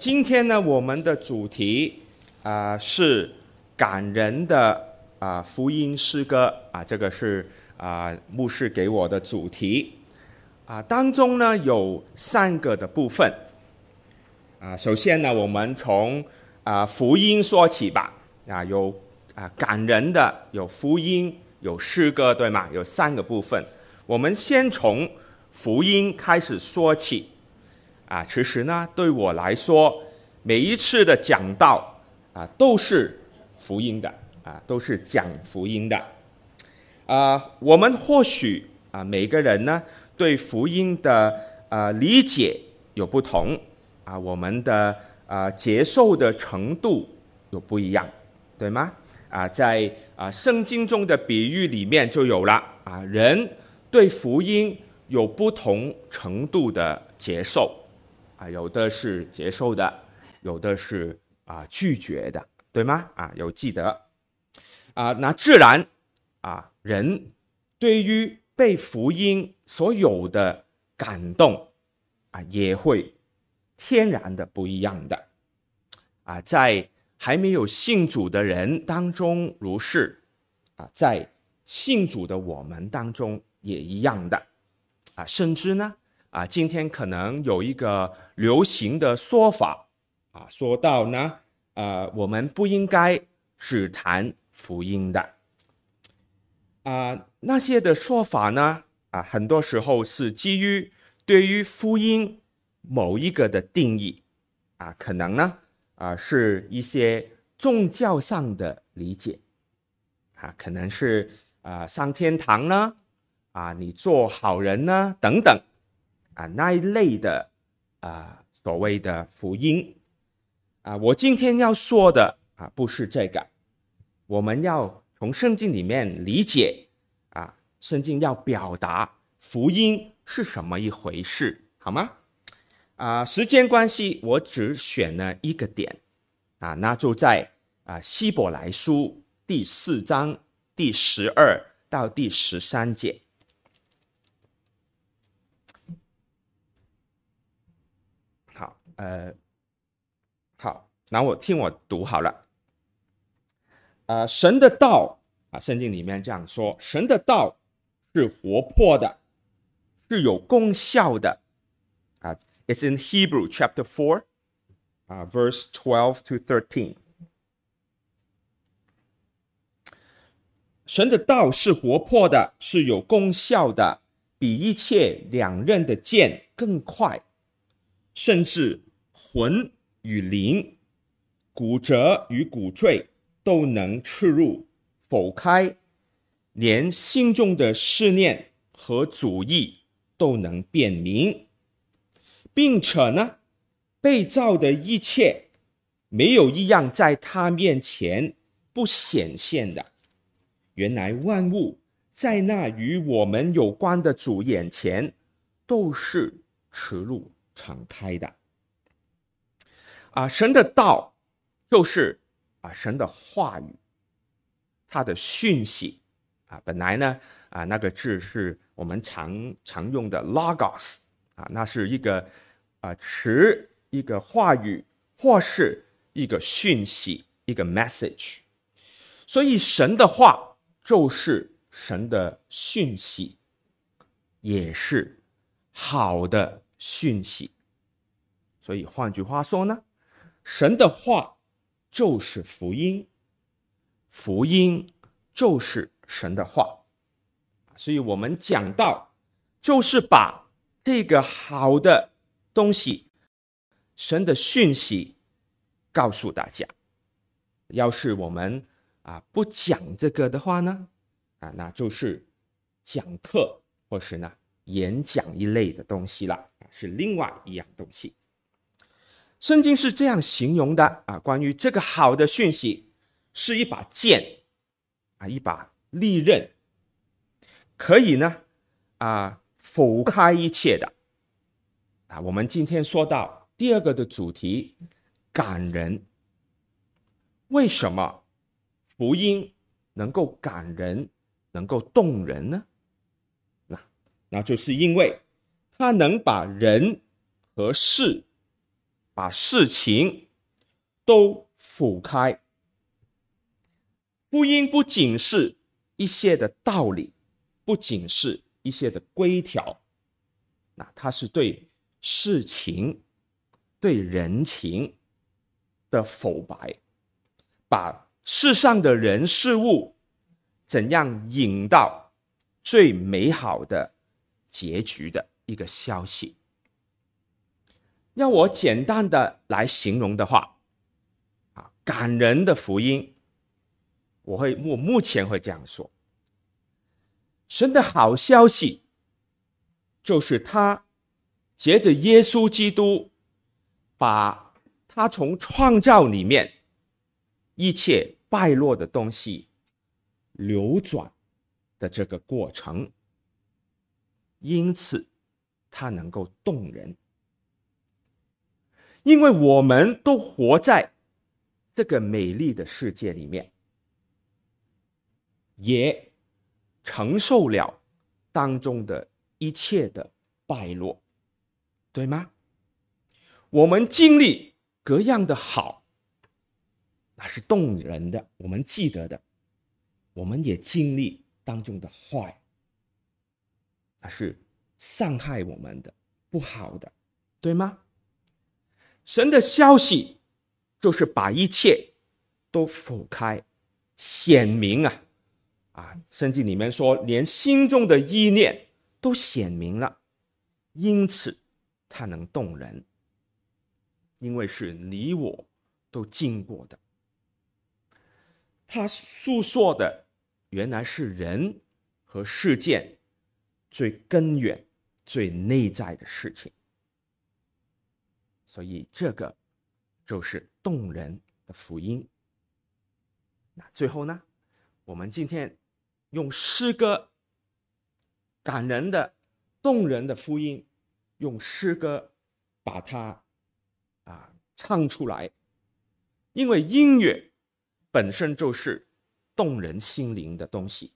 今天呢，我们的主题啊、是感人的啊、福音诗歌啊，这个是啊、牧师给我的主题啊、当中呢有三个的部分啊、首先呢，我们从啊、福音说起吧啊，有啊、感人的，有福音，有诗歌，对吗？有三个部分，我们先从福音开始说起。啊，其实呢，对我来说，每一次的讲道啊，都是福音的啊，都是讲福音的。啊，我们或许啊，每个人呢，对福音的啊理解有不同啊，我们的啊接受的程度有不一样，对吗？啊，在啊圣经中的比喻里面就有了啊，人对福音有不同程度的接受。啊，有的是接受的，有的是啊拒绝的，对吗？啊，有记得啊，那自然啊，人对于被福音所有的感动啊，也会天然的不一样的啊，在还没有信主的人当中如是啊，在信主的我们当中也一样的啊，甚至呢。啊，今天可能有一个流行的说法啊，说到呢，呃，我们不应该只谈福音的啊，那些的说法呢，啊，很多时候是基于对于福音某一个的定义啊，可能呢，啊，是一些宗教上的理解啊，可能是啊上天堂呢，啊，你做好人呢，等等。啊，那一类的啊，所谓的福音啊，我今天要说的啊，不是这个。我们要从圣经里面理解啊，圣经要表达福音是什么一回事，好吗？啊，时间关系，我只选了一个点啊，那就在啊希伯来书第四章第十二到第十三节。呃，好，那我听我读好了。呃，神的道啊，圣经里面这样说：神的道是活泼的，是有功效的。啊，It's in Hebrew chapter four，啊，verse twelve to thirteen。神的道是活泼的，是有功效的，比一切两刃的剑更快，甚至。魂与灵、骨折与骨髓都能刺入、否开，连心中的思念和主意都能辨明，并且呢，被造的一切没有一样在他面前不显现的。原来万物在那与我们有关的主眼前都是赤露敞开的。啊，神的道就是啊，神的话语，他的讯息啊，本来呢啊，那个字是我们常常用的 logos 啊，那是一个啊词，一个话语，或是一个讯息，一个 message。所以神的话就是神的讯息，也是好的讯息。所以换句话说呢？神的话就是福音，福音就是神的话，所以我们讲到就是把这个好的东西，神的讯息告诉大家。要是我们啊不讲这个的话呢，啊那就是讲课或是呢演讲一类的东西了，是另外一样东西。圣经是这样形容的啊，关于这个好的讯息，是一把剑啊，一把利刃，可以呢啊剖开一切的啊。我们今天说到第二个的主题，感人。为什么福音能够感人，能够动人呢？那那就是因为它能把人和事。把事情都剖开。福音不仅是一些的道理，不仅是一些的规条，那它是对事情、对人情的否白，把世上的人事物怎样引到最美好的结局的一个消息。要我简单的来形容的话，啊，感人的福音，我会我目前会这样说：神的好消息，就是他借着耶稣基督，把他从创造里面一切败落的东西流转的这个过程，因此他能够动人。因为我们都活在这个美丽的世界里面，也承受了当中的一切的败落，对吗？我们经历各样的好，那是动人的，我们记得的；我们也经历当中的坏，那是伤害我们的、不好的，对吗？神的消息，就是把一切都剖开、显明啊！啊，圣经里面说，连心中的意念都显明了，因此它能动人，因为是你我都经过的。他诉说的原来是人和事件最根源、最内在的事情。所以这个就是动人的福音。那最后呢，我们今天用诗歌感人的、动人的福音，用诗歌把它啊唱出来。因为音乐本身就是动人心灵的东西，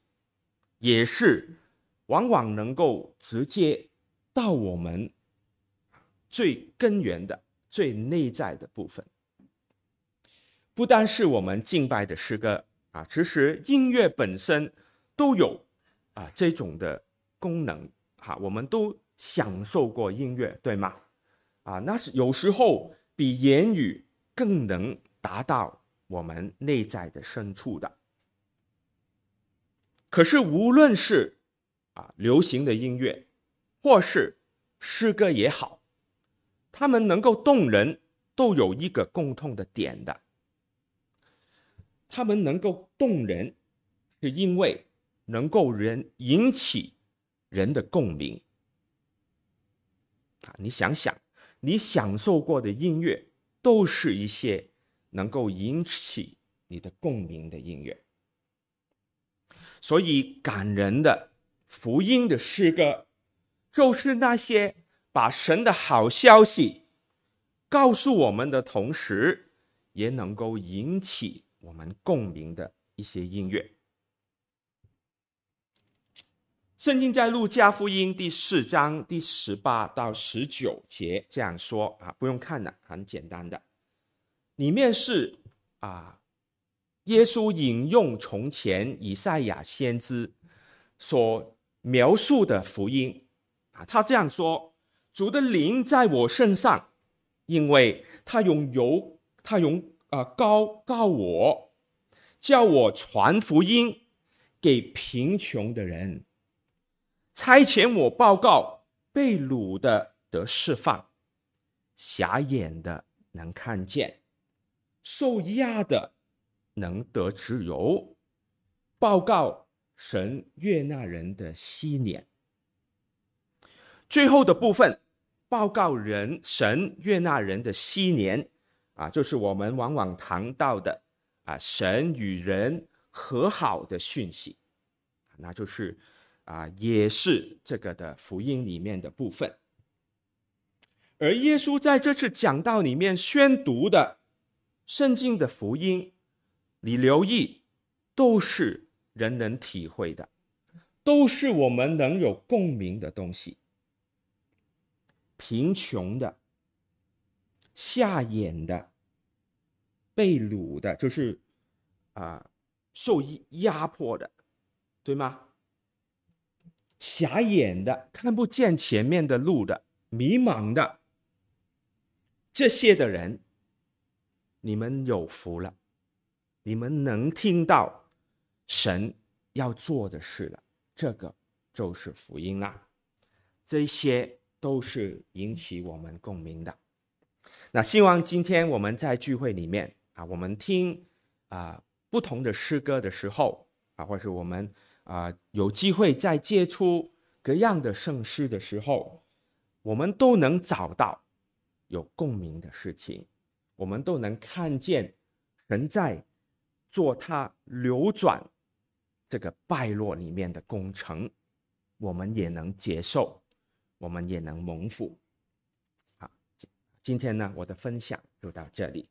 也是往往能够直接到我们最根源的。最内在的部分，不单是我们敬拜的诗歌啊，其实音乐本身都有啊这种的功能哈、啊，我们都享受过音乐，对吗？啊，那是有时候比言语更能达到我们内在的深处的。可是无论是啊流行的音乐，或是诗歌也好。他们能够动人，都有一个共通的点的。他们能够动人，是因为能够人引起人的共鸣。啊，你想想，你享受过的音乐，都是一些能够引起你的共鸣的音乐。所以，感人的福音的诗歌，就是那些。把神的好消息告诉我们的同时，也能够引起我们共鸣的一些音乐。圣经在路加福音第四章第十八到十九节这样说啊，不用看了，很简单的，里面是啊，耶稣引用从前以赛亚先知所描述的福音啊，他这样说。主的灵在我身上，因为他用油，他用啊、呃、膏膏我，叫我传福音给贫穷的人，差遣我报告被掳的得释放，瞎眼的能看见，受压的能得自由，报告神悦纳人的禧年。最后的部分。报告人神悦纳人的昔年，啊，就是我们往往谈到的啊，神与人和好的讯息，那就是啊，也是这个的福音里面的部分。而耶稣在这次讲道里面宣读的圣经的福音，你留意，都是人能体会的，都是我们能有共鸣的东西。贫穷的、瞎眼的、被掳的，就是啊、呃、受压迫的，对吗？瞎眼的、看不见前面的路的、迷茫的，这些的人，你们有福了，你们能听到神要做的事了，这个就是福音啦。这些都是引起我们共鸣的。那希望今天我们在聚会里面啊，我们听啊不同的诗歌的时候啊，或是我们啊有机会再接触各样的圣诗的时候，我们都能找到有共鸣的事情，我们都能看见神在做他流转这个败落里面的工程，我们也能接受，我们也能蒙福。好，今天呢，我的分享就到这里。